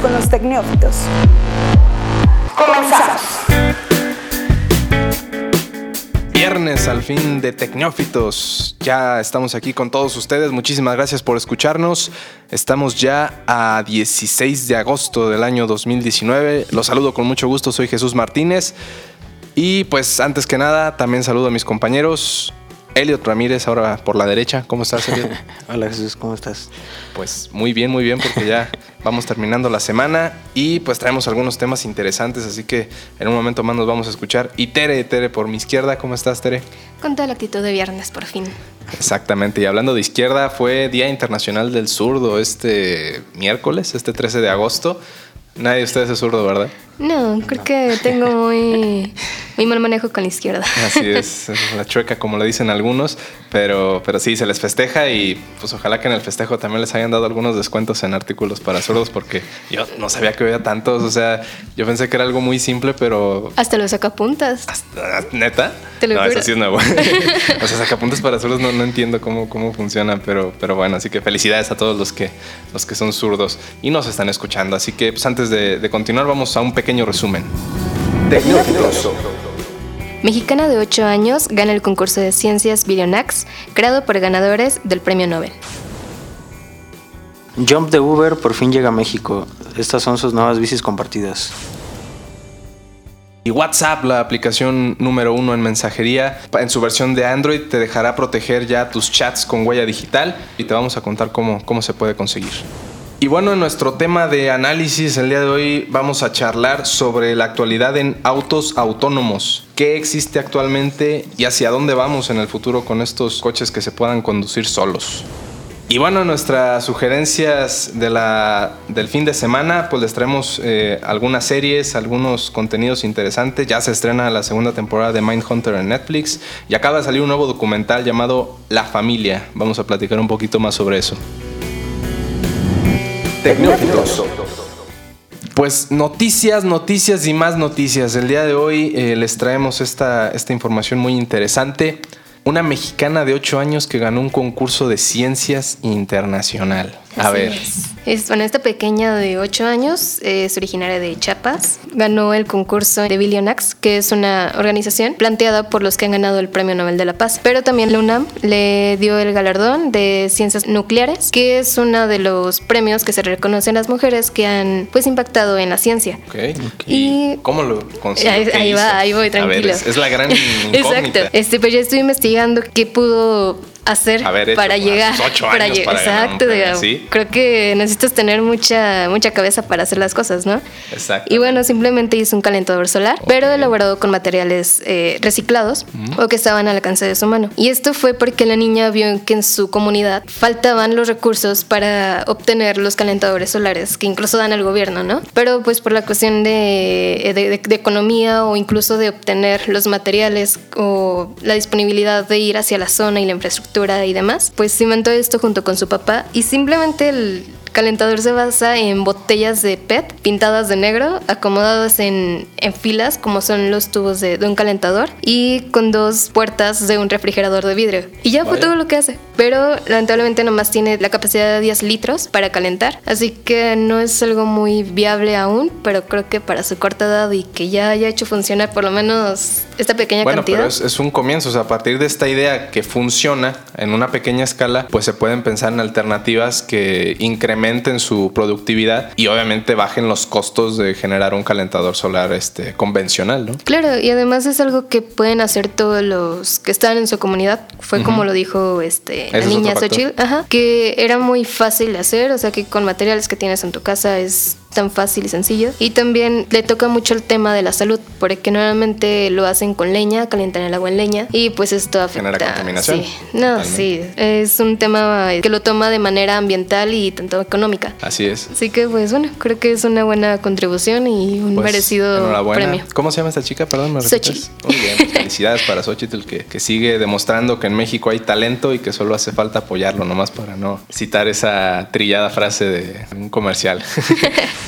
Con los Tecnófitos. Comenzamos. Viernes al fin de Tecnófitos. Ya estamos aquí con todos ustedes. Muchísimas gracias por escucharnos. Estamos ya a 16 de agosto del año 2019. Los saludo con mucho gusto. Soy Jesús Martínez. Y pues antes que nada, también saludo a mis compañeros. Elliot Ramírez, ahora por la derecha. ¿Cómo estás, Elliot? Hola Jesús, ¿cómo estás? Pues muy bien, muy bien, porque ya vamos terminando la semana y pues traemos algunos temas interesantes, así que en un momento más nos vamos a escuchar. Y Tere, Tere, por mi izquierda, ¿cómo estás, Tere? Con toda la actitud de viernes, por fin. Exactamente, y hablando de izquierda, fue Día Internacional del Zurdo este miércoles, este 13 de agosto. Nadie de ustedes es zurdo, ¿verdad? No, creo que tengo muy, muy mal manejo con la izquierda. Así es, la chueca como le dicen algunos, pero, pero sí, se les festeja y pues ojalá que en el festejo también les hayan dado algunos descuentos en artículos para zurdos porque yo no sabía que había tantos, o sea, yo pensé que era algo muy simple, pero... Hasta los sacapuntas. ¿Neta? Te lo no, juro. eso sí es nuevo. o sea, sacapuntas para zurdos no, no entiendo cómo, cómo funcionan, pero, pero bueno, así que felicidades a todos los que, los que son zurdos y nos están escuchando. Así que pues antes de, de continuar vamos a un pequeño resumen. Tecnófitos. Mexicana de 8 años gana el concurso de ciencias Billionax, creado por ganadores del premio Nobel. Jump de Uber por fin llega a México. Estas son sus nuevas bicis compartidas. Y WhatsApp, la aplicación número uno en mensajería, en su versión de Android te dejará proteger ya tus chats con huella digital y te vamos a contar cómo, cómo se puede conseguir. Y bueno, en nuestro tema de análisis el día de hoy vamos a charlar sobre la actualidad en autos autónomos. ¿Qué existe actualmente y hacia dónde vamos en el futuro con estos coches que se puedan conducir solos? Y bueno, nuestras sugerencias de la, del fin de semana, pues les traemos eh, algunas series, algunos contenidos interesantes. Ya se estrena la segunda temporada de Mindhunter en Netflix y acaba de salir un nuevo documental llamado La Familia. Vamos a platicar un poquito más sobre eso. Tecnófitos. Pues noticias, noticias y más noticias. El día de hoy eh, les traemos esta, esta información muy interesante. Una mexicana de 8 años que ganó un concurso de ciencias internacional. A ver. Es. Es, bueno, esta pequeña de 8 años es originaria de Chiapas. Ganó el concurso de Billionax, que es una organización planteada por los que han ganado el Premio Nobel de la Paz. Pero también la UNAM le dio el galardón de ciencias nucleares, que es uno de los premios que se reconocen a las mujeres que han pues impactado en la ciencia. Ok. Y- cómo lo consiguió? Ahí- ¿Qué ahí va, ahí voy, A ver, tranquilo. es, es la gran incógnita. Exacto. Este, pues ya estoy investigando qué pudo hacer para llegar. ocho para años para Exacto. digamos. ¿sí? Creo que necesitas tener mucha, mucha cabeza para hacer las cosas, ¿no? Exacto. Y bueno, simplemente hizo un calentador solar, pero elaborado con materiales eh, reciclados o que estaban al alcance de su mano. Y esto fue porque la niña vio que en su comunidad faltaban los recursos para obtener los calentadores solares que incluso dan el gobierno, ¿no? Pero pues por la cuestión de, de- de- de economía o incluso de obtener los materiales o la disponibilidad de ir hacia la zona y la infraestructura y demás, pues inventó esto junto con su papá y simplemente el calentador se basa en botellas de PET pintadas de negro, acomodadas en, en filas como son los tubos de, de un calentador y con dos puertas de un refrigerador de vidrio. Y ya fue Vaya. todo lo que hace. Pero lamentablemente nomás tiene la capacidad de 10 litros para calentar, así que no es algo muy viable aún, pero creo que para su corta edad y que ya haya hecho funcionar por lo menos esta pequeña Bueno, cantidad. pero es, es un comienzo. O sea, a partir de esta idea que funciona en una pequeña escala, pues se pueden pensar en alternativas que incrementen su productividad y obviamente bajen los costos de generar un calentador solar este, convencional, ¿no? Claro, y además es algo que pueden hacer todos los que están en su comunidad. Fue como lo dijo este, la niña. Xochitl, ajá, que era muy fácil de hacer, o sea que con materiales que tienes en tu casa es tan fácil y sencillo. Y también le toca mucho el tema de la salud, porque normalmente lo hacen con leña, calientan el agua en leña, y pues esto afecta. Genera contaminación. Sí, no, Totalmente. sí, es un tema que lo toma de manera ambiental y tanto económica. Así es. Así que pues bueno, creo que es una buena contribución y un Pues, merecido premio. ¿Cómo se llama esta chica? Perdón, ¿me Xochitl. repites? Muy bien, pues, felicidades para Xochitl que, que sigue demostrando que en México hay talento y que solo hace falta apoyarlo, nomás para no citar esa trillada frase de un comercial.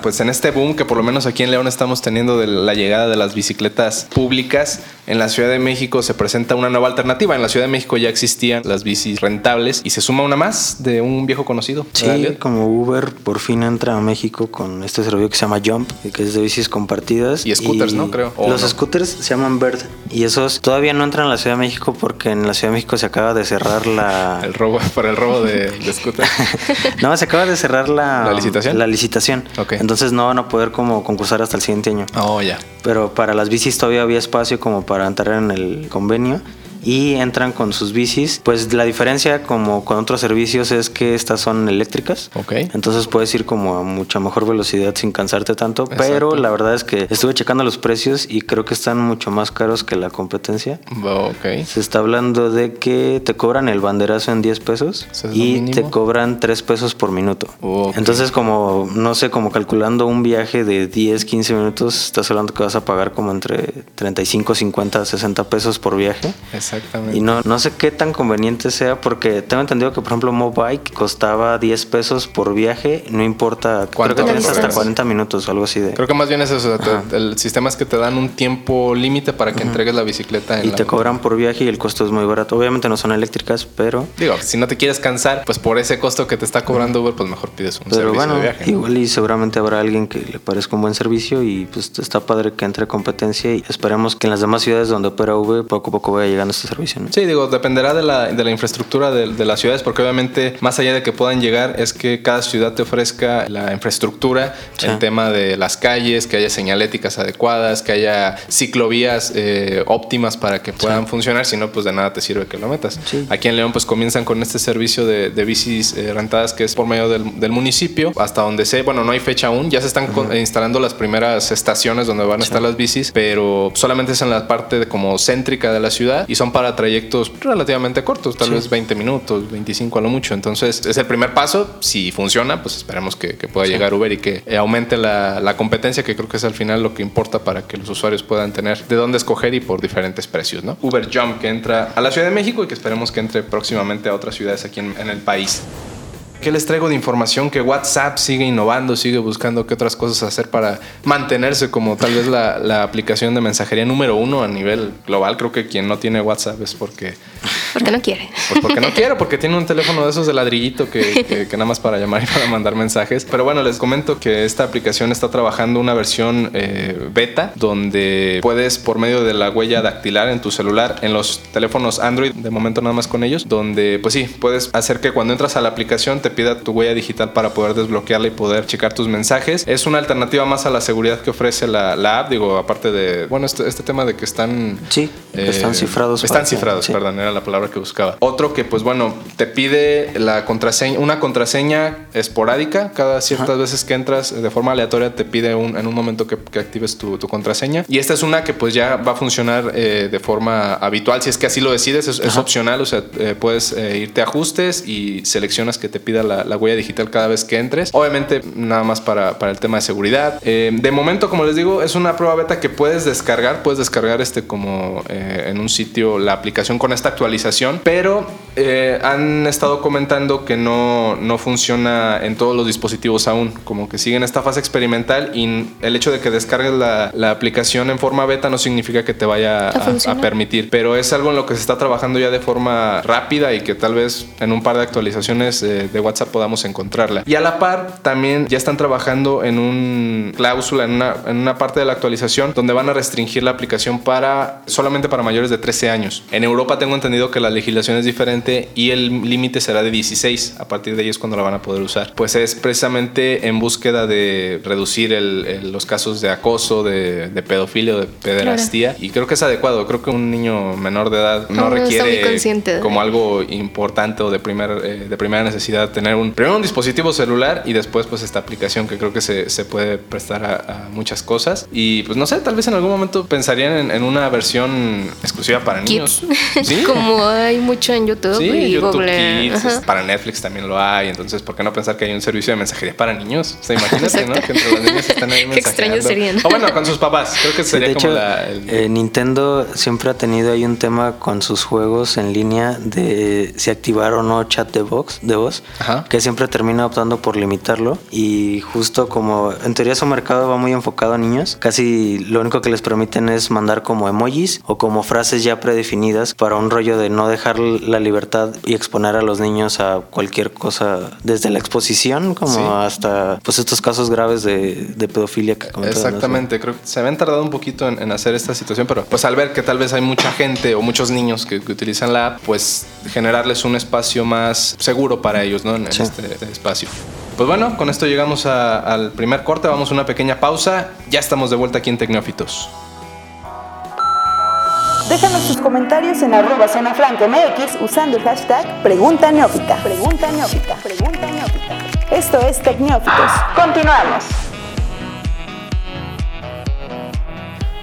pues en este boom que por lo menos aquí en León estamos teniendo de la llegada de las bicicletas públicas, en la Ciudad de México se presenta una nueva alternativa. En la Ciudad de México ya existían las bicis rentables y se suma una más de un viejo conocido. ¿verdad, Sí, como Uber por fin entra a México con este servicio que se llama Jump, que es de bicis compartidas. Y scooters, ¿no? Creo. ¿O Los no? scooters se llaman Bird y esos todavía no entran a la Ciudad de México porque en la Ciudad de México se acaba de cerrar la... El robo, para el robo de, de scooter. no, se acaba de cerrar la... ¿La licitación? La licitación. Ok. Entonces no van a poder como concursar hasta el siguiente año. Oh, ya. Pero para las bicis todavía había espacio como para entrar en el convenio y entran con sus bicis. Pues la diferencia como con otros servicios es que estas son eléctricas. Ok. Entonces puedes ir como a mucha mejor velocidad sin cansarte tanto. Exacto. Pero la verdad es que estuve checando los precios y creo que están mucho más caros que la competencia. Ok. Se está hablando de que te cobran el banderazo en 10 pesos y te cobran 3 pesos por minuto. Ok. Entonces como, no sé, como calculando un viaje de 10, 15 minutos, estás hablando que vas a pagar como entre 35, 50, 60 pesos por viaje. Exactamente. Y no, no sé qué tan conveniente sea porque tengo entendido que por ejemplo Mobike costaba 10 pesos por viaje, no importa, creo ¿Cuánto que tienes hasta recorres? 40 minutos o algo así de... Creo que más bien es eso. o sea, te- Ajá. el sistema es que te dan un tiempo límite para que entregues la bicicleta en Y la te cobran por viaje y el costo es muy barato. Obviamente no son eléctricas, pero... Digo, si no te quieres cansar, pues por ese costo que te está cobrando Uber, pues mejor pides un Pero servicio bueno, de viaje. ¿no? igual y seguramente habrá alguien que le parezca un buen servicio y pues está padre que entre competencia y esperemos que en las demás ciudades donde opera V poco a poco vaya llegando este servicio. ¿no? Sí, digo, dependerá de la, de la infraestructura de, de las ciudades, porque obviamente, más allá de que puedan llegar, es que cada ciudad te ofrezca la infraestructura, Sí. el tema de las calles, que haya señaléticas adecuadas, que haya ciclovías eh, óptimas para que puedan funcionar, si no, pues de nada te sirve que lo metas. Sí. Aquí en León, pues comienzan con este servicio de, de bicis eh, rentadas que es por medio del, del municipio, hasta donde sé, bueno, no hay fecha aún, ya se están con- instalando las primeras estaciones donde van a estar las bicis, pero solamente es en la parte de como céntrica de la ciudad y son para trayectos relativamente cortos, tal vez 20 minutos, 25 a lo mucho. Entonces es el primer paso, si funciona, pues esperemos que, que pueda llegar Uber y que aumente la, la competencia, que creo que es al final lo que importa para que los usuarios puedan tener de dónde escoger y por diferentes precios, ¿no? Uber Jump que entra a la Ciudad de México y que esperemos que entre próximamente a otras ciudades aquí en, en el país. ¿Qué les traigo de información? Que WhatsApp sigue innovando, sigue buscando qué otras cosas hacer para mantenerse como tal vez la, la aplicación de mensajería número uno a nivel global. Creo que quien no tiene WhatsApp es porque, Porque no quiere. pues porque no quiere, porque tiene un teléfono de esos de ladrillito que, que- que nada más para llamar y para mandar mensajes. Pero bueno, les comento que esta aplicación está trabajando una versión eh, beta donde puedes por medio de la huella dactilar en tu celular, en los teléfonos Android, de momento nada más con ellos, donde pues sí, puedes hacer que cuando entras a la aplicación te pida tu huella digital para poder desbloquearla y poder checar tus mensajes. Es una alternativa más a la seguridad que ofrece la, la app, digo, aparte de, bueno, este, este tema de que están... Sí, están cifrados Están cifrados, sí. perdón, era la palabra que buscaba. Otro que, pues bueno, te pide la contraseña, una contraseña esporádica. Cada ciertas veces que entras de forma aleatoria te pide un- en un momento que, que actives tu, tu contraseña. Y esta es una que pues ya va a funcionar eh, de forma habitual. Si es que así lo decides, es, es opcional. O sea, eh, puedes eh, irte a ajustes y seleccionas que te pida la, la huella digital cada vez que entres. Obviamente, nada más para, para el tema de seguridad. De momento, como les digo, es una prueba beta que puedes descargar. Puedes descargar este como en un sitio la aplicación con esta actualización. Pero eh, han estado comentando que no, no funciona en todos los dispositivos aún. Como que siguen esta fase experimental y el hecho de que descargues la, la aplicación en forma beta no significa que te vaya a, permitir. Pero es algo en lo que se está trabajando ya de forma rápida y que tal vez en un par de actualizaciones eh, de WhatsApp podamos encontrarla. Y a la par también ya están trabajando en un cláusula, en una, en una parte de la actualización donde van a restringir la aplicación para solamente para mayores de 13 años. En Europa tengo entendido que la legislación es diferente y el límite será de 16. A partir de ahí es cuando la van a poder usar. Pues es precisamente en búsqueda de reducir el- el- los casos de acoso, de, de pedofilia o de pederastía. Y creo que es adecuado. Creo que un niño menor de edad no no requiere como algo importante o de, primer, eh, de primera necesidad tener un, primero un dispositivo celular y después pues esta aplicación que creo que se, se puede prestar a, a muchas cosas. Y pues no sé, tal vez en algún momento pensarían en, en una versión exclusiva para niños. ¿Sí? Como hay mucho en YouTube. Sí, y YouTube Google. Kids, es- para Netflix también lo hay, entonces ¿por qué no pensar que hay un servicio de mensajería para niños? O sea, imagínate, ¿no? Que entre los niños están ahí mensajeando. serían. O bueno, con sus papás, creo que Sí, sería de como hecho, la... el- eh, Nintendo siempre ha tenido ahí un tema con sus juegos en línea de si activar o no chat de voz, de voz Ajá. que siempre termina optando por limitarlo y justo como en teoría su mercado va muy enfocado a niños, casi lo único que les permiten es mandar como emojis o como frases ya predefinidas para un rollo de no dejar la libertad y exponer a los niños a cualquier cosa desde la exposición como Sí. hasta pues estos casos graves de, de pedofilia que ¿no? Exactamente, creo que se habían tardado un poquito en, en hacer esta situación, pero pues al ver que tal vez hay mucha gente o muchos niños que, que utilizan la app, pues generarles un espacio más seguro para ellos, ¿no? En, en Sí. este, este espacio. Pues bueno, con esto llegamos a- al primer corte, vamos a una pequeña pausa, ya estamos de vuelta aquí en Tecnófitos. Déjanos tus comentarios en arroba zona MX usando el hashtag Pregunta Neófita. Pregunta Neófita. Pregunta Neófita. Esto es Tecnófitos. Continuamos.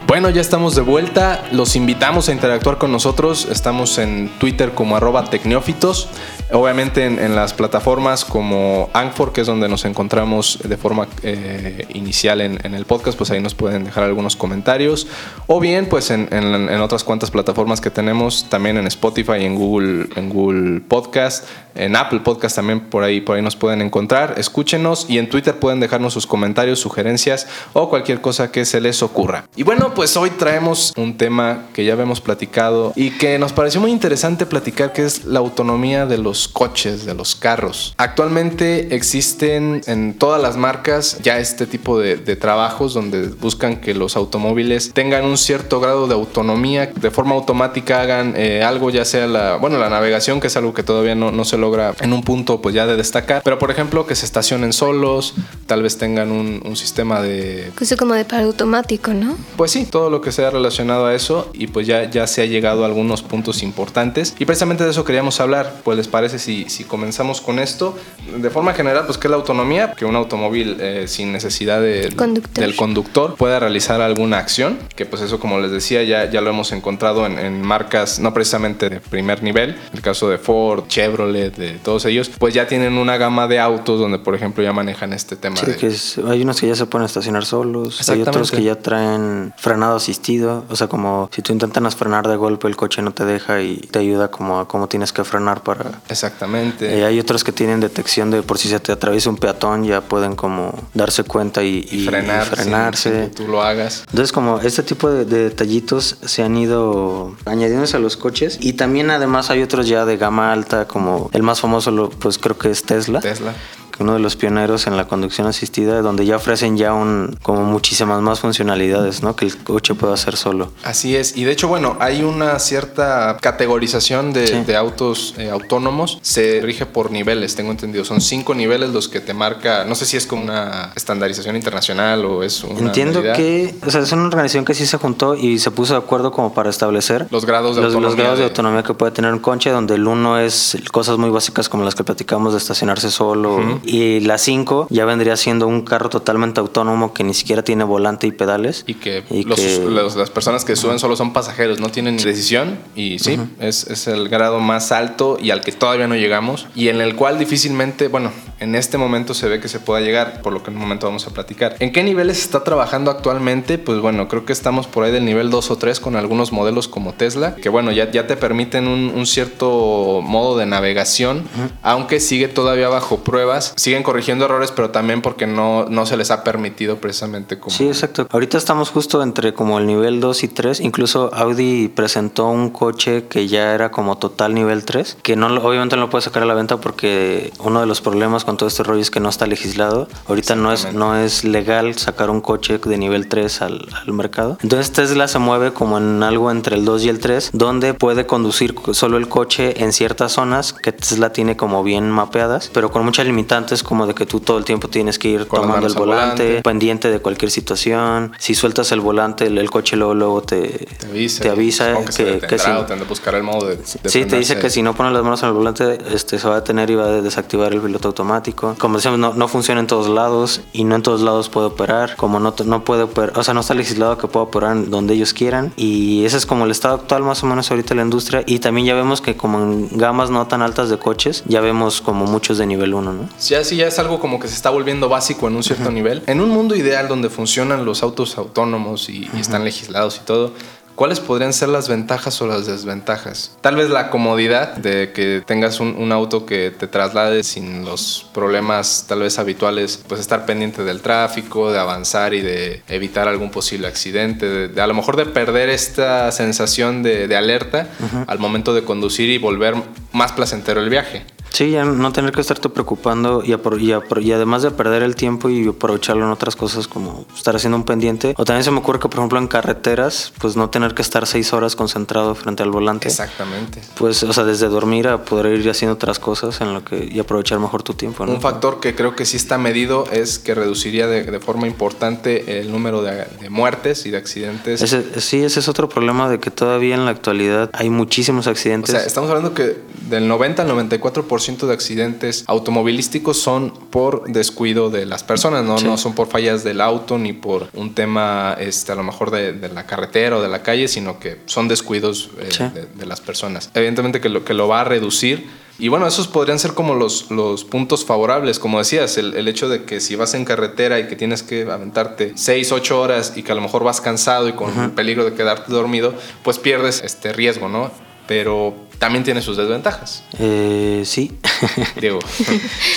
Bueno, ya estamos de vuelta. Los invitamos a interactuar con nosotros. Estamos en Twitter como arroba tecneófitos. Obviamente en, las plataformas como Anchor, que es donde nos encontramos de forma eh, inicial en, el podcast, pues ahí nos pueden dejar algunos comentarios. O bien, pues en otras cuantas plataformas que tenemos, también en Spotify, en Google, en Google Podcast, en Apple Podcast también por ahí, por ahí nos pueden encontrar. Escúchenos y en Twitter pueden dejarnos sus comentarios, sugerencias o cualquier cosa que se les ocurra. Y bueno, pues hoy traemos un tema que ya habíamos platicado y que nos pareció muy interesante platicar, que es la autonomía de los coches, de los carros. Actualmente existen en todas las marcas ya este tipo de, de trabajos donde buscan que los automóviles tengan un cierto grado de autonomía, de forma automática hagan eh, algo, ya sea la, bueno, la navegación, que es algo que todavía no, no se logra en un punto pues ya de destacar, pero por ejemplo que se estacionen solos, tal vez tengan un, un sistema de Justo como de para automático, ¿no? pues sí, todo lo que sea relacionado a eso y pues ya, ya se ha llegado a algunos puntos importantes y precisamente de eso queríamos hablar. Pues les parece si, si comenzamos con esto. De forma general, pues que es la autonomía, que un automóvil eh, sin necesidad de- Conductor. del conductor pueda realizar alguna acción, que pues eso como les decía ya, ya lo hemos encontrado en, en marcas no precisamente de primer nivel, el caso de Ford, Chevrolet, de todos ellos, pues ya tienen una gama de autos donde por ejemplo ya manejan este tema Sí, de... que es- hay unos que ya se pueden estacionar solos, hay otros que ya traen frenado asistido, o sea, como si tú intentas frenar de golpe el coche no te deja y te ayuda como a cómo tienes que frenar para... Exactamente. Eh, hay otros que tienen detección de por si se te atraviesa un peatón ya pueden como darse cuenta y, y y- frenar, y sin- frenarse. sin que tú lo hagas. Entonces como este tipo de, de detallitos se han ido añadiéndose a los coches y también además hay otros ya de gama alta como el más famoso pues creo que es Tesla. Tesla. Uno de los pioneros en la conducción asistida donde ya ofrecen ya un como muchísimas más funcionalidades, ¿no? Que el coche pueda hacer solo. Así es, y de hecho, bueno, hay una cierta categorización de, Sí. de autos eh, autónomos. Se rige por niveles, tengo entendido. Son cinco niveles los que te marca. No sé si es como una estandarización internacional o es una. Entiendo medida. que, o sea, es una organización que sí se juntó y se puso de acuerdo como para establecer Los grados de los, los autonomía grados de de- autonomía que puede tener un coche, donde el uno es cosas muy básicas como las que platicamos de estacionarse solo y la 5 ya vendría siendo un carro totalmente autónomo que ni siquiera tiene volante y pedales. Y que, Y los- que- los- las personas que suben solo son pasajeros, no tienen decisión. Y sí, es, es el grado más alto y al que todavía no llegamos. Y en el cual difícilmente, bueno, en este momento se ve que se pueda llegar, por lo que en un momento vamos a platicar. ¿En qué niveles está trabajando actualmente? Pues bueno, creo que estamos por ahí del nivel 2 o 3 con algunos modelos como Tesla, que bueno, ya, ya te permiten un, un cierto modo de navegación, aunque sigue todavía bajo pruebas. Siguen corrigiendo errores, pero también porque no, no se les ha permitido precisamente como... Sí, exacto. Ahorita estamos justo entre como el nivel 2 y 3. Incluso Audi presentó un coche que ya era como total nivel 3, que no obviamente no lo puede sacar a la venta porque uno de los problemas con todo este rollo es que no está legislado. Ahorita no es, no es legal sacar un coche de nivel 3 al, al mercado. Entonces Tesla se mueve como en algo entre el 2 y el 3, donde puede conducir solo el coche en ciertas zonas que Tesla tiene como bien mapeadas, pero con muchas limitantes volante es como de que tú todo el tiempo tienes que ir Con tomando el volante, volante. pendiente de cualquier situación. Si sueltas el volante, el, el coche luego, luego te, Te avisa. te avisa Supongo que, se que, detendrá que si, o tendrá que buscar el modo de, de Sí, te dice que si no pones las manos en el volante, este, se va a detener y va a desactivar el piloto automático. Como decíamos, no, no funciona en todos lados y no en todos lados puede operar. Como no, no puede operar, o sea, no está legislado que pueda operar donde ellos quieran. Y ese es como el estado actual más o menos ahorita de la industria. Y también ya vemos que como en gamas no tan altas de coches, ya vemos como muchos de nivel 1, ¿no? Ya sí, ya es algo como que se está volviendo básico en un cierto nivel. En un mundo ideal donde funcionan los autos autónomos y, y están legislados y todo, ¿cuáles podrían ser las ventajas o las desventajas? Tal vez la comodidad de que tengas un, un auto que te traslade sin los problemas tal vez habituales, pues estar pendiente del tráfico, de avanzar y de evitar algún posible accidente, de, de a lo mejor de perder esta sensación de, de alerta al momento de conducir y volver más placentero el viaje. Sí, ya no tener que estarte preocupando y, y y además de perder el tiempo y aprovecharlo en otras cosas como estar haciendo un pendiente. O también se me ocurre que, por ejemplo, en carreteras, pues no tener que estar seis horas concentrado frente al volante. Exactamente. Pues, o sea, desde dormir a poder ir haciendo otras cosas en lo que y aprovechar mejor tu tiempo. ¿no? Un factor que creo que sí está medido es que reduciría de, de forma importante el número de, de muertes y de accidentes. Ese- sí, ese es otro problema de que todavía en la actualidad hay muchísimos o accidentes. sea, estamos hablando que del 90 al 94% de accidentes automovilísticos son por descuido de las personas, ¿no? Sí. no son por fallas del auto ni por un tema este, a lo mejor de, de la carretera o de la calle, sino que son descuidos eh, Sí. de, de las personas. Evidentemente que lo, que lo va a reducir. Y bueno, esos podrían ser como los, los puntos favorables, como decías, el, el hecho de que si vas en carretera y que tienes que aventarte 6, 8 horas y que a lo mejor vas cansado y con el peligro de quedarte dormido, pues pierdes este riesgo, ¿no? Pero también tiene sus desventajas. Eh, sí. Diego.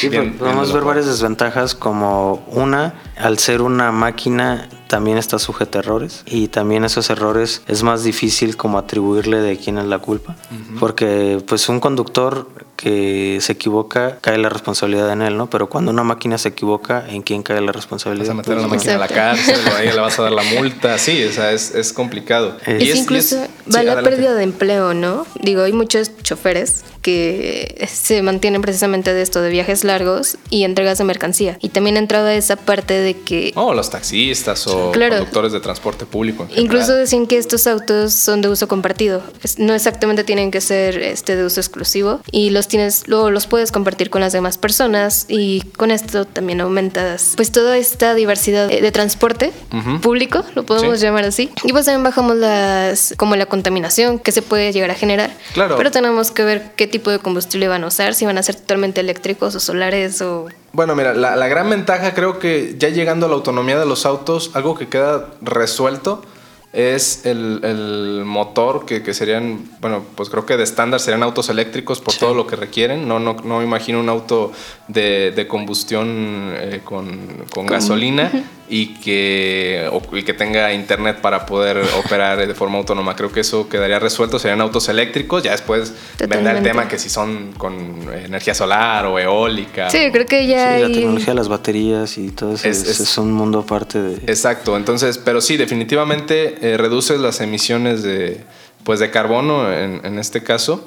Sí, bien- pues, podemos bien ver lo- varias desventajas como una, al ser una máquina también está sujeta a errores y también esos errores es más difícil como atribuirle de quién es la culpa porque pues un conductor que se equivoca cae la responsabilidad en él, ¿no? Pero cuando una máquina se equivoca, ¿en quién cae la responsabilidad? Vas a meter a la Pues, máquina a la cárcel o a ella le vas a dar la multa. Sí, o sea, es, es complicado. Es Y Es, incluso y va sí, la pérdida de empleo, ¿no? Digo, hay muchos choferes que se mantienen precisamente de esto, de viajes largos y entregas de mercancía. Y también ha entrado a esa parte de que Oh, los taxistas o Claro. conductores de transporte público. Incluso decían que estos autos son de uso compartido. No exactamente tienen que ser este de uso exclusivo y los tienes luego los puedes compartir con las demás personas y con esto también aumentas pues toda esta diversidad de, transporte público, lo podemos Sí. llamar así. Y pues también bajamos las como la contaminación que se puede llegar a generar. Claro. Pero tenemos que ver qué tipo de combustible van a usar, si van a ser totalmente eléctricos o solares o Bueno, mira, la, la gran ventaja creo que ya llegando a la autonomía de los autos, algo que queda resuelto es el, el motor, que, que serían, bueno, pues creo que de estándar serían autos eléctricos por todo lo que requieren. No, no, no me imagino un auto de, de combustión eh, con, con gasolina y que, o- y que tenga internet para poder operar de forma autónoma. Creo que eso quedaría resuelto. Serían autos eléctricos. Ya después vendrá el tema que si son con energía solar o eólica. Sí, creo que Sí, ya la hay- tecnología de las baterías y todo eso Es- es, es- es un mundo aparte de... Exacto, entonces, pero sí, definitivamente eh, reduces las emisiones de, pues, de carbono en, en este caso.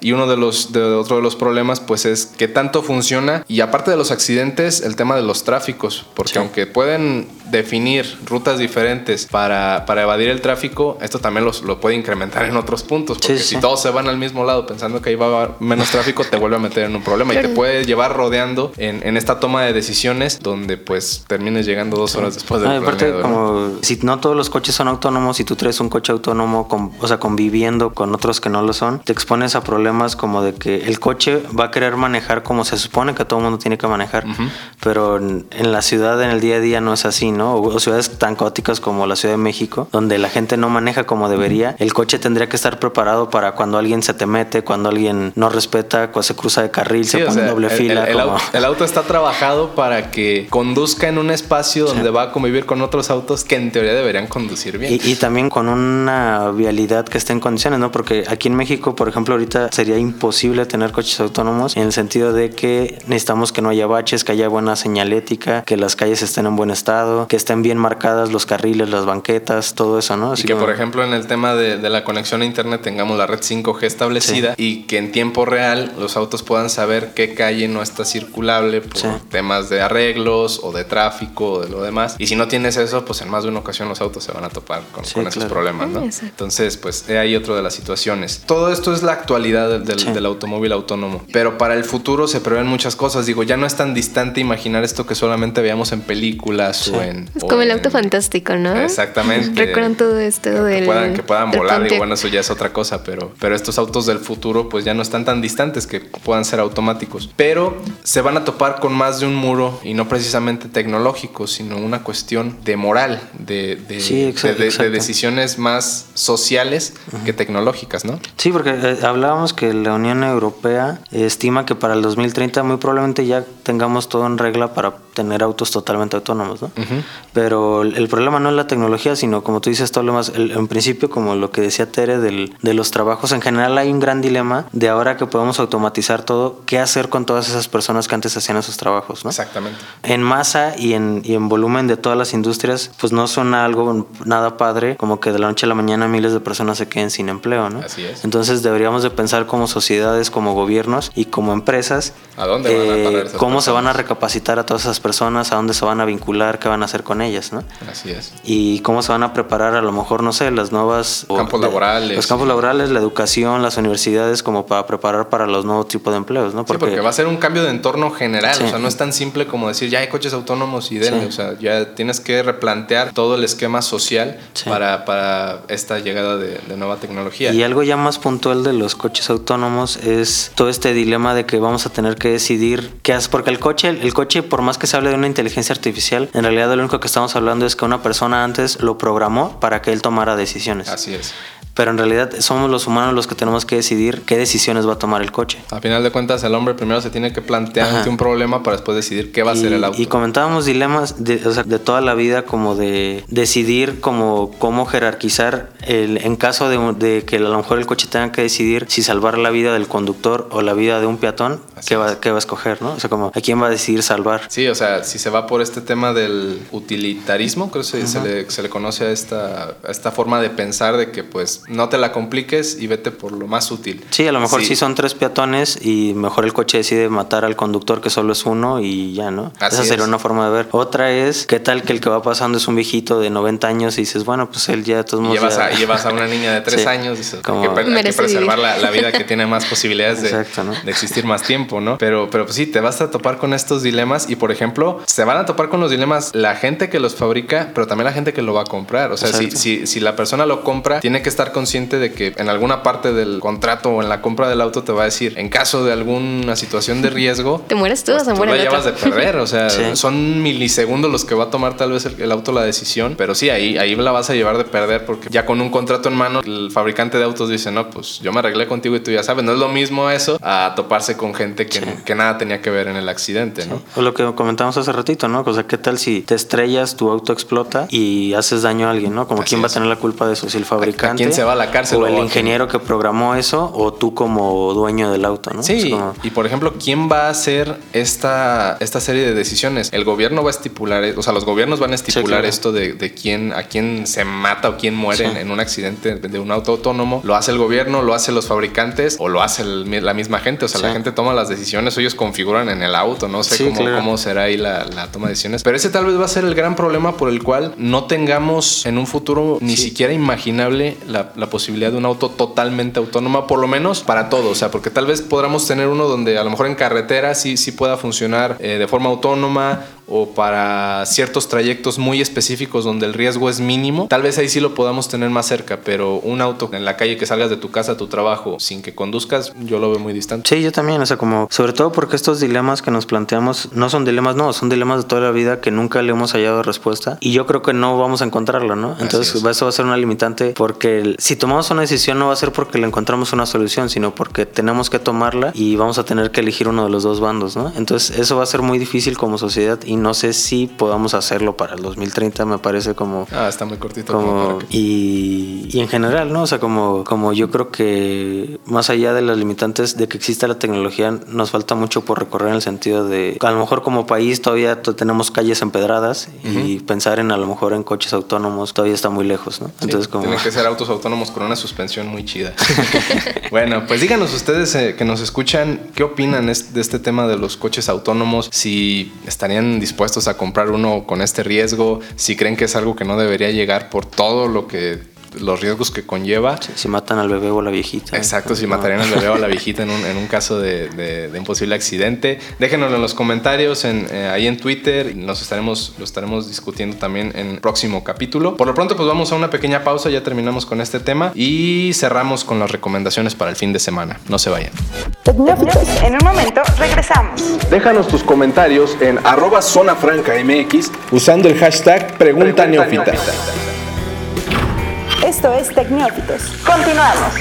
Y uno de los, de otro de los problemas, pues, es que tanto funciona. Y aparte de los accidentes, el tema de los tráficos. Porque Sí. aunque pueden definir rutas diferentes para, para evadir el tráfico, esto también los, lo puede incrementar en otros puntos. Porque Sí, si todos se van al mismo lado pensando que ahí va a haber menos tráfico, te vuelve a meter en un problema. Y te puede llevar rodeando en, en esta toma de decisiones donde, pues, termines llegando dos horas después del y aparte, ¿no? como si no todos los coches son autónomos y tú traes un coche autónomo, con, o sea, conviviendo con otros que no lo son, te expones a problemas como de que el coche va a querer manejar como se supone que todo el mundo tiene que manejar, pero en, en la ciudad, en el día a día, no es así, ¿no? O, o ciudades tan caóticas como la Ciudad de México, donde la gente no maneja como debería, el coche tendría que estar preparado para cuando alguien se te mete, cuando alguien no respeta, cuando se cruza de carril, Sí, se pone sea, doble el- fila. El, como- auto, el auto está trabajado para que conduzca en un espacio donde va a convivir con otros autos que en teoría deberían conducir bien. Y, y también con una vialidad que esté en condiciones, ¿no? Porque aquí en México, por ejemplo, ahorita sería imposible tener coches autónomos en el sentido de que necesitamos que no haya baches, que haya buena señalética, que las calles estén en buen estado, Que estén bien marcadas los carriles, las banquetas, todo eso, ¿no? y que, por ejemplo, en el tema de, la conexión a Internet tengamos la red 5G establecida y que en tiempo real los autos puedan saber qué calle no está circulable por temas de arreglos o de tráfico o de lo demás. Y si no tienes eso, pues en más de una ocasión los autos se van a topar con, esos problemas, ¿no? Entonces, pues hay otro de las situaciones. Todo esto es la actualidad del, del automóvil autónomo. Pero para el futuro se prevén muchas cosas. Digo, ya no es tan distante imaginar esto que solamente veíamos en películas o en... Es como el auto fantástico, ¿no? Exactamente. Recuerdan todo esto que del... Puedan, que puedan volar, y bueno, eso ya es otra cosa, pero, pero estos autos del futuro pues ya no están tan distantes que puedan ser automáticos. Pero se van a topar con más de un muro y no precisamente tecnológico, sino una cuestión de moral, de, de, decisiones más sociales que tecnológicas, ¿no? Sí, porque eh, hablábamos que la Unión Europea estima que para el 2030 muy probablemente ya tengamos todo en regla para tener autos totalmente autónomos, ¿no? Pero el problema no es la tecnología, sino como tú dices, todo lo más, en principio, como lo que decía Tere del, de los trabajos, en general hay un gran dilema de ahora que podemos automatizar todo, ¿qué hacer con todas esas personas que antes hacían esos trabajos, ¿no? Exactamente. En masa y en, y en volumen de todas las industrias, pues no suena algo nada padre, como que de la noche a la mañana miles de personas se queden sin empleo, ¿no? Así es. Entonces deberíamos de pensar como sociedades, como gobiernos y como empresas, ¿a dónde van a eh, cómo se van a recapacitar a todas esas personas, a dónde se van a vincular, qué van a hacer con ellas, ¿no? Así es. Y cómo se van a preparar a lo mejor, no sé, las nuevas... Campos laborales. Los campos laborales, la educación, las universidades, como para preparar para los nuevos tipos de empleos, ¿no? Porque, sí, porque va a ser un cambio de entorno general, o sea, no es tan simple como decir, ya hay coches autónomos y denle, o sea, ya tienes que replantear todo el esquema social para, para esta llegada de, de nueva tecnología. Y algo ya más puntual de los coches autónomos es todo este dilema de que vamos a tener que decidir qué hacer, porque el coche, el coche, por más que se hable de una inteligencia artificial, en realidad lo único que estamos hablando es que una persona antes lo programó para que él tomara decisiones. Así es pero en realidad somos los humanos los que tenemos que decidir qué decisiones va a tomar el coche. A final de cuentas, el hombre primero se tiene que plantear ante un problema para después decidir qué va a ser el auto. Y comentábamos dilemas de, de toda la vida, como de decidir como, cómo jerarquizar el, en caso de, de, que a lo mejor el coche tenga que decidir si salvar la vida del conductor o la vida de un peatón, qué va, qué va, a escoger, ¿no? O sea, como a quién va a decidir salvar. Sí, o sea, si se va por este tema del utilitarismo, creo que se, le, se le conoce a esta, a esta forma de pensar de que pues no te la compliques y vete por lo más útil. Sí, a lo mejor sí, son tres peatones y mejor el coche decide matar al conductor que solo es uno y ya, ¿no? Esa sería una forma de ver. Otra es, ¿qué tal que el que va pasando es un viejito de 90 años y dices, bueno, pues él ya de todos modos... Llevas, A, llevas a una niña de 3 años y dices, Como... hay, que, preservar la, vida que tiene más posibilidades de, de, existir más tiempo, ¿no? Pero, pero pues sí, te vas a topar con estos dilemas y, por ejemplo, se van a topar con los dilemas la gente que los fabrica, pero también la gente que lo va a comprar. O sea, si, si, si la persona lo compra, tiene que estar consciente de que en alguna parte del contrato o en la compra del auto te va a decir, en caso de alguna situación de riesgo, te mueres tú, pues, tú la llevas de perder. O sea, son milisegundos los que va a tomar tal vez el, auto la decisión, pero sí, ahí, ahí la vas a llevar de perder porque ya con un contrato en mano, el fabricante de autos dice, no, pues yo me arreglé contigo y tú ya sabes, no es lo mismo eso a toparse con gente que, que nada tenía que ver en el accidente, ¿no? O lo que comentamos hace ratito, ¿no? O sea, ¿qué tal si te estrellas, tu auto explota y haces daño a alguien, ¿no? Como quién va a tener la culpa de eso, si el fabricante. quién se va a la cárcel? O el ingeniero que programó eso o tú como dueño del auto, ¿no? Sí, y por ejemplo, ¿quién va a hacer esta, esta serie de decisiones? El gobierno va a estipular, o sea, los gobiernos van a estipular esto de, de, quién, a quién se mata o quién muere en, un accidente de un auto autónomo. ¿Lo hace el gobierno, lo hacen los fabricantes o lo hace la misma gente? O sea, la gente toma las decisiones, ellos configuran en el auto, no sé cómo, cómo, será ahí la, la, toma de decisiones. Pero ese tal vez va a ser el gran problema por el cual no tengamos en un futuro ni siquiera imaginable la, la posibilidad de un auto totalmente autónoma, por lo menos para todo. O sea, porque tal vez podamos tener uno donde a lo mejor en carretera sí, sí pueda funcionar eh, de forma autónoma o para ciertos trayectos muy específicos donde el riesgo es mínimo, tal vez ahí sí lo podamos tener más cerca, pero un auto en la calle que salgas de tu casa a tu trabajo sin que conduzcas, yo lo veo muy distante. Sí, yo también, o sea, como sobre todo porque estos dilemas que nos planteamos no son dilemas, no, son dilemas de toda la vida que nunca le hemos hallado respuesta y yo creo que no vamos a encontrarlo, ¿no? Entonces eso va a ser una limitante porque si tomamos una decisión no va a ser porque le encontramos una solución, sino porque tenemos que tomarla y vamos a tener que elegir uno de los dos bandos, ¿no? Entonces eso va a ser muy difícil como sociedad y no sé si podamos hacerlo para el 2030, me parece como... Ah, está muy cortito. Como, y, y, en general, ¿no? O sea, como, como yo creo que más allá de las limitantes de que exista la tecnología, nos falta mucho por recorrer en el sentido de, a lo mejor como país todavía tenemos calles empedradas y pensar en a lo mejor en coches autónomos todavía está muy lejos, ¿no? Entonces, como... Tienen que ser autos autónomos con una suspensión muy chida. bueno, pues díganos ustedes eh, que nos escuchan, ¿qué opinan de este tema de los coches autónomos? Si estarían dispuestos a comprar uno con este riesgo, si creen que es algo que no debería llegar por todo lo que los riesgos que conlleva. si matan al bebé o la viejita. Exacto, si matarían al bebé o la viejita en un, en un caso de, de, un posible accidente. Déjenoslo en los comentarios, en, eh, ahí en Twitter. Nos estaremos, lo estaremos discutiendo también en el próximo capítulo. Por lo pronto, pues vamos a una pequeña pausa, ya terminamos con este tema y cerramos con las recomendaciones para el fin de semana. No se vayan. En un momento regresamos. Déjanos tus comentarios en arroba zona franca MX usando el hashtag Pregunta, Neófita. Esto es Tecnófitos. Continuamos.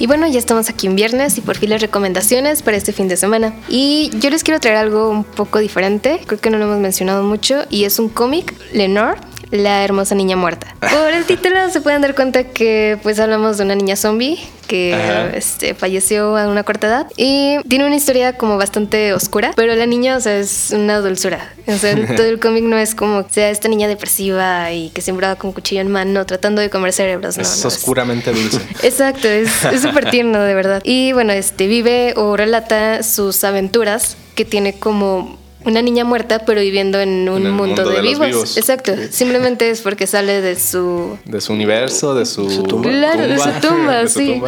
Y bueno, ya estamos aquí en viernes y por fin las recomendaciones para este fin de semana. Y yo les quiero traer algo un poco diferente, creo que no lo hemos mencionado mucho, y es un cómic, Lenore, la hermosa niña muerta. Por el título se pueden dar cuenta que pues hablamos de una niña zombie que este, falleció a una corta edad y tiene una historia como bastante oscura, pero la niña, o sea, es una dulzura. O sea, todo el cómic no es como sea esta niña depresiva y que siempre va con cuchillo en mano tratando de comer cerebros. No, es oscuramente dulce. Exacto, es súper tierno de verdad. Y bueno, este vive o relata sus aventuras que tiene como una niña muerta, pero viviendo en un mundo, de, vivos. Exacto. Simplemente es porque sale de su. De su universo, de su. tumba. Claro, de su tumba, sí.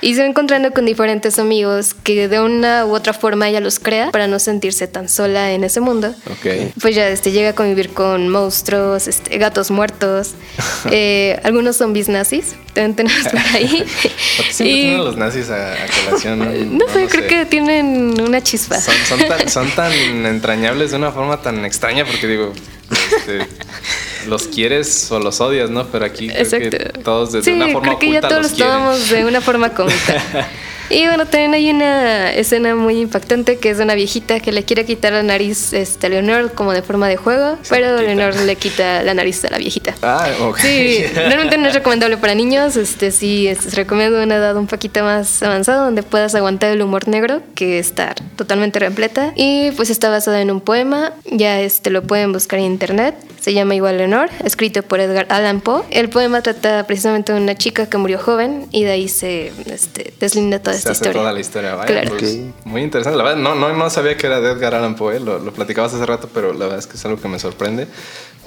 Y se va encontrando con diferentes amigos que de una u otra forma ella los crea para no sentirse tan sola en ese mundo. Ok. Pues ya este, llega a convivir con monstruos, este, gatos muertos, eh, algunos zombies nazis. También tenemos por ahí. y... los nazis a, colación? No, sé, creo que tienen una chispa. Son, son tan, son tan de una forma tan extraña porque digo, este, los quieres o los odias, ¿no? Pero aquí creo que todos de, una forma creo que ya todos los, tomamos de una forma cómica. Y bueno, también hay una escena muy impactante que es de una viejita que le quiere quitar la nariz este, a Leonor como de forma de juego, pero Leonor le quita la nariz a la viejita. Ah, ok. Sí, realmente no es recomendable para niños, este sí, se recomienda una edad un poquito más avanzada donde puedas aguantar el humor negro, que está totalmente repleta. Y pues está basada en un poema, ya este lo pueden buscar en internet, se llama igual Leonor, escrito por Edgar Allan Poe. El poema trata precisamente de una chica que murió joven y de ahí se este, deslinda toda se hace toda la historia. Vaya, pues, Muy interesante. La verdad, no, no, no sabía que era de Edgar Allan Poe. Lo, lo, platicabas hace rato, pero la verdad es que es algo que me sorprende.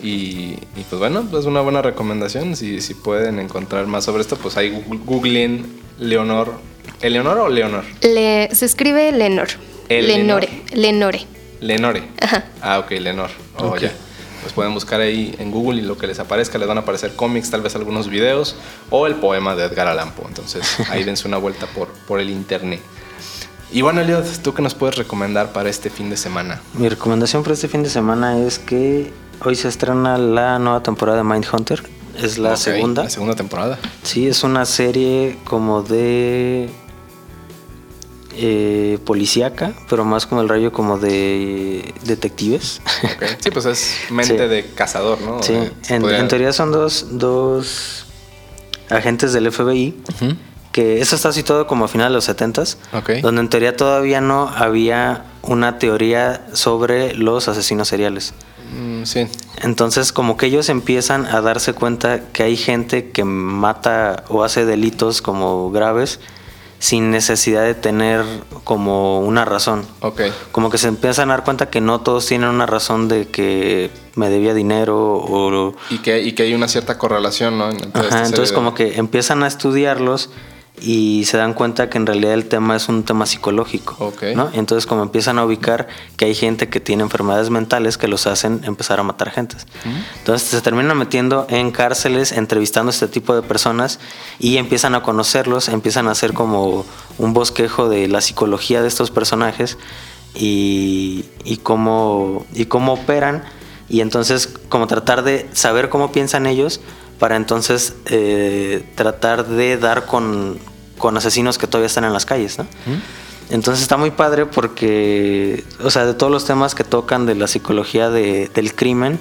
Y, y pues bueno, es pues una buena recomendación. Si, si pueden encontrar más sobre esto, pues ahí googleen Leonor. ¿Eleonor o Leonor? Le, se escribe Lenor. Lenore. Lenore. Lenore. Ajá. Ah, ok, Lenor. Oh, ya pues pueden buscar ahí en Google y lo que les aparezca les van a aparecer cómics, tal vez algunos videos o el poema de Edgar Allan Poe. Entonces ahí dense una vuelta por, por el internet. Y bueno, Eliot, ¿tú qué nos puedes recomendar para este fin de semana? Mi recomendación para este fin de semana es que hoy se estrena la nueva temporada de Mindhunter. Es la segunda. La segunda temporada. Sí, es una serie como de eh, policíaca, pero más como el rayo como de detectives. Sí, pues es mente de cazador, ¿no? Sí, en, teoría son dos, dos agentes del FBI. Que eso está situado como a finales de los 70 donde en teoría todavía no había una teoría sobre los asesinos seriales. Mm, sí. Entonces, como que ellos empiezan a darse cuenta que hay gente que mata o hace delitos como graves sin necesidad de tener como una razón. Ok. Como que se empiezan a dar cuenta que no todos tienen una razón de que me debía dinero o... Y que, y que hay una cierta correlación, ¿no? Ajá, entonces como que empiezan a estudiarlos y se dan cuenta que en realidad el tema es un tema psicológico. ¿no? Entonces como empiezan a ubicar que hay gente que tiene enfermedades mentales que los hacen empezar a matar gentes. Entonces se terminan metiendo en cárceles, entrevistando a este tipo de personas y empiezan a conocerlos, empiezan a hacer como un bosquejo de la psicología de estos personajes y, cómo, y cómo operan y entonces como tratar de saber cómo piensan ellos para entonces eh, tratar de dar con, con asesinos que todavía están en las calles, ¿no? Entonces está muy padre porque, o sea, de todos los temas que tocan de la psicología de- del crimen,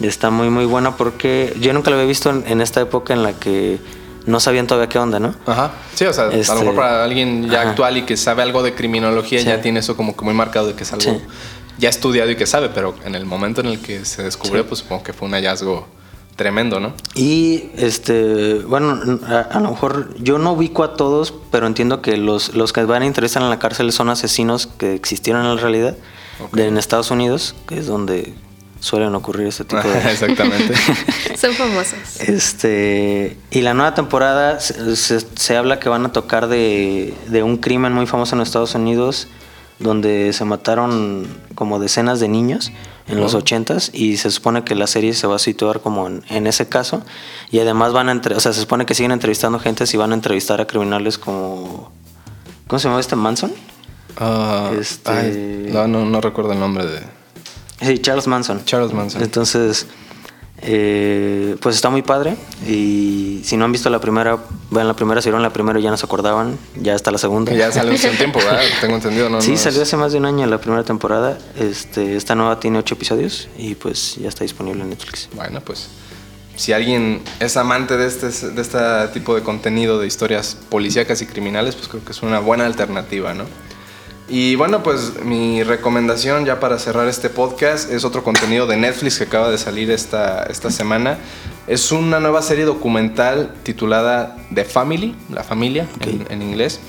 está muy, muy buena porque yo nunca lo había visto en, en esta época en la que no sabían todavía qué onda, ¿no? Ajá. Sí, o sea, a Este, lo mejor para alguien ya ajá. actual y que sabe algo de criminología Sí. ya tiene eso como que muy marcado de que es algo Sí. ya estudiado y que sabe, pero en el momento en el que se descubrió, pues supongo que fue un hallazgo tremendo, ¿no? Y este, bueno, a, a lo mejor yo no ubico a todos, pero entiendo que los, los que van a entrevistar en la cárcel son asesinos que existieron en la realidad de, en Estados Unidos, que es donde suelen ocurrir este tipo de... Exactamente. Son famosos. Este, y la nueva temporada se, se- se habla que van a tocar de, de un crimen muy famoso en Estados Unidos donde se mataron como decenas de niños en los Oh. ochentas y se supone que la serie se va a situar como en, en ese caso y además van a entre, o sea se supone que siguen entrevistando gente y van a entrevistar a criminales como ¿cómo se llama este Manson? Ah, Este- ay, no, no, no recuerdo el nombre de Sí, Charles Manson. Charles Manson. Entonces, eh, pues está muy padre. Y si no han visto la primera, vean la primera, si vieron la primera y ya no se acordaban, ya está la segunda. Ya salió hace un tiempo, ¿verdad? Tengo entendido, ¿no? sí, no salió hace más de un año la primera temporada. Este, esta nueva tiene ocho episodios y pues ya está disponible en Netflix. Bueno, pues si alguien es amante de este, de este tipo de contenido de historias policíacas y criminales, pues creo que es una buena alternativa, ¿no? Y bueno, pues mi recomendación ya para cerrar este podcast es otro contenido de Netflix que acaba de salir esta, esta semana. Es una nueva serie documental titulada The Family, la familia en, en inglés,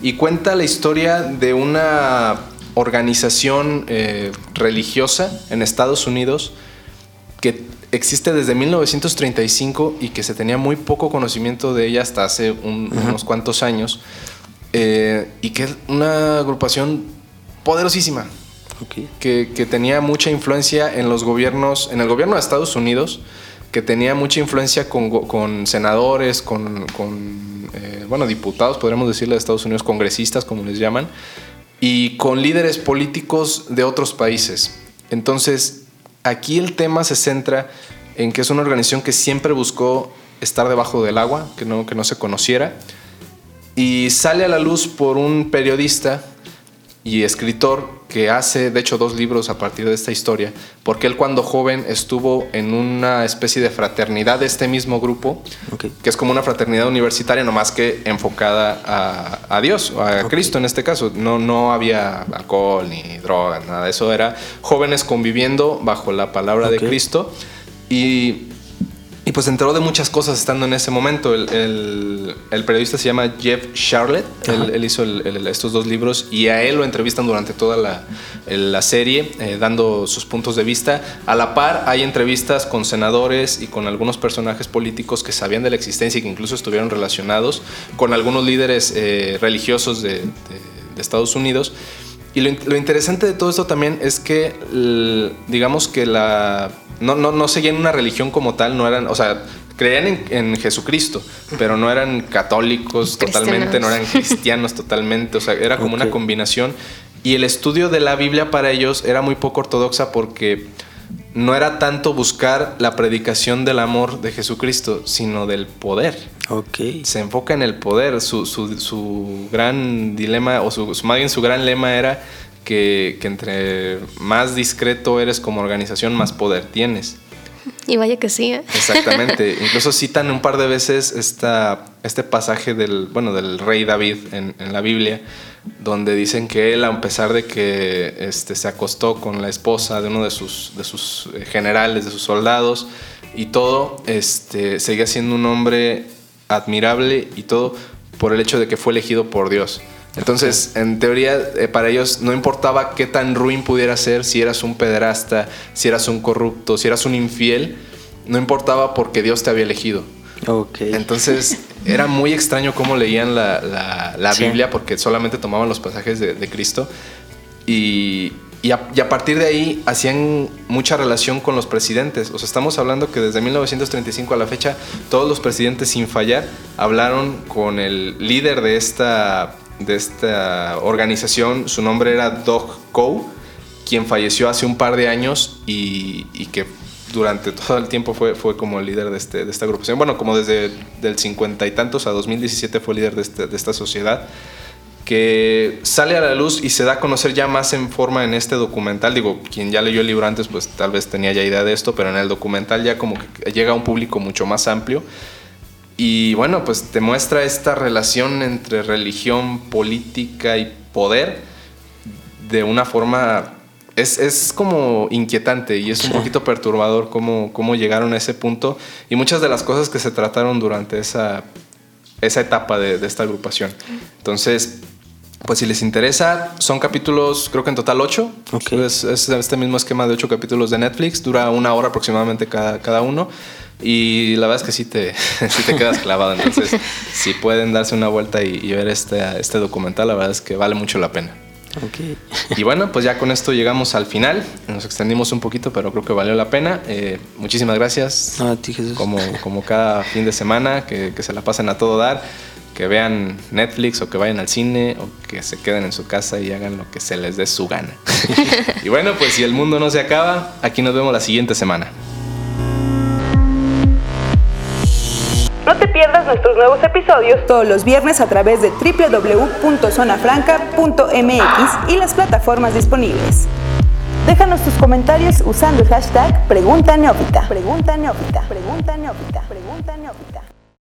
y cuenta la historia de una organización eh, religiosa en Estados Unidos que existe desde 1935 y que se tenía muy poco conocimiento de ella hasta hace un- unos cuantos años. Eh, y que es una agrupación poderosísima, Ok. que, que tenía mucha influencia en los gobiernos, en el gobierno de Estados Unidos, que tenía mucha influencia con, con senadores, con, con, eh, bueno, diputados, podríamos decirle de Estados Unidos, congresistas, como les llaman, y con líderes políticos de otros países. Entonces, aquí el tema se centra en que es una organización que siempre buscó estar debajo del agua, que no, que no se conociera, y sale a la luz por un periodista y escritor que hace, de hecho, dos libros a partir de esta historia, porque él cuando joven estuvo en una especie de fraternidad de este mismo grupo, Ok. que es como una fraternidad universitaria, nomás que enfocada a, a Dios, a Cristo en este caso. No, no había alcohol ni drogas, nada de eso. Era jóvenes conviviendo bajo la palabra de Cristo. Y y pues se enteró de muchas cosas estando en ese momento. El, el- el periodista se llama Jeff Charlotte. Él, él hizo el- estos dos libros y a él lo entrevistan durante toda la, la serie, eh, dando sus puntos de vista. A la par hay entrevistas con senadores y con algunos personajes políticos que sabían de la existencia y que incluso estuvieron relacionados con algunos líderes eh, religiosos de, de- de Estados Unidos. Y lo, lo interesante de todo esto también es que, digamos que la. No, no, no seguían una religión como tal, no eran. O sea, creían en, en Jesucristo, pero no eran católicos totalmente, no eran cristianos totalmente. O sea, era como una combinación. Y el estudio de la Biblia para ellos era muy poco ortodoxa porque no era tanto buscar la predicación del amor de Jesucristo, sino del poder Ok. se enfoca en el poder. Su, su- su gran dilema, o su, su- más bien su gran lema era que, que entre más discreto eres como organización, más poder tienes. Y vaya que sí, ¿eh? Exactamente. Incluso citan un par de veces esta, este pasaje del, bueno, del rey David en, en la Biblia, donde dicen que él, a pesar de que este, se acostó con la esposa de uno de sus, de sus eh, generales, de sus soldados, y todo, este, seguía siendo un hombre admirable y todo por el hecho de que fue elegido por Dios. Entonces, en teoría, eh, para ellos no importaba qué tan ruin pudiera ser, si eras un pederasta, si eras un corrupto, si eras un infiel, no importaba porque Dios te había elegido. Entonces, era muy extraño cómo leían la, la- la Sí. Biblia porque solamente tomaban los pasajes de, de Cristo y, y a, partir de ahí hacían mucha relación con los presidentes. O sea, estamos hablando que desde 1935 a la fecha, todos los presidentes sin fallar hablaron con el líder de esta, de esta organización. Su nombre era Doug Coe, quien falleció hace un par de años y, y que durante todo el tiempo fue, fue como el líder de, este, de esta agrupación. Bueno, como desde del 50 y tantos a 2017 fue líder de, este- de esta sociedad. Que sale a la luz y se da a conocer ya más en forma en este documental. Digo, quien ya leyó el libro antes, pues tal vez tenía ya idea de esto, pero en el documental ya como que llega a un público mucho más amplio. Y bueno, pues te muestra esta relación entre religión, política y poder de una forma... Es, es como inquietante y es un poquito perturbador cómo, cómo llegaron a ese punto y muchas de las cosas que se trataron durante esa, esa etapa de, de esta agrupación. Entonces, pues si les interesa, son capítulos, creo que en total ocho. Es, es, este mismo esquema de ocho capítulos de Netflix. Dura una hora aproximadamente cada, cada uno. Y la verdad es que sí te, sí te quedas clavado. Entonces, si pueden darse una vuelta y, ver este, este documental, la verdad es que vale mucho la pena. Okay. Y bueno, pues ya con esto llegamos al final. Nos extendimos un poquito, pero creo que valió la pena. Eh, muchísimas gracias. A ti, Jesús. Como, como cada fin de semana, que, que se la pasen a todo dar que vean Netflix o que vayan al cine o que se queden en su casa y hagan lo que se les dé su gana. y bueno, pues si el mundo no se acaba, aquí nos vemos la siguiente semana. No te pierdas nuestros nuevos episodios todos los viernes a través de www.zonafranca.mx y las plataformas disponibles. Déjanos tus comentarios usando el hashtag Pregunta Neófita. Pregunta Neófita. Pregunta Neófita.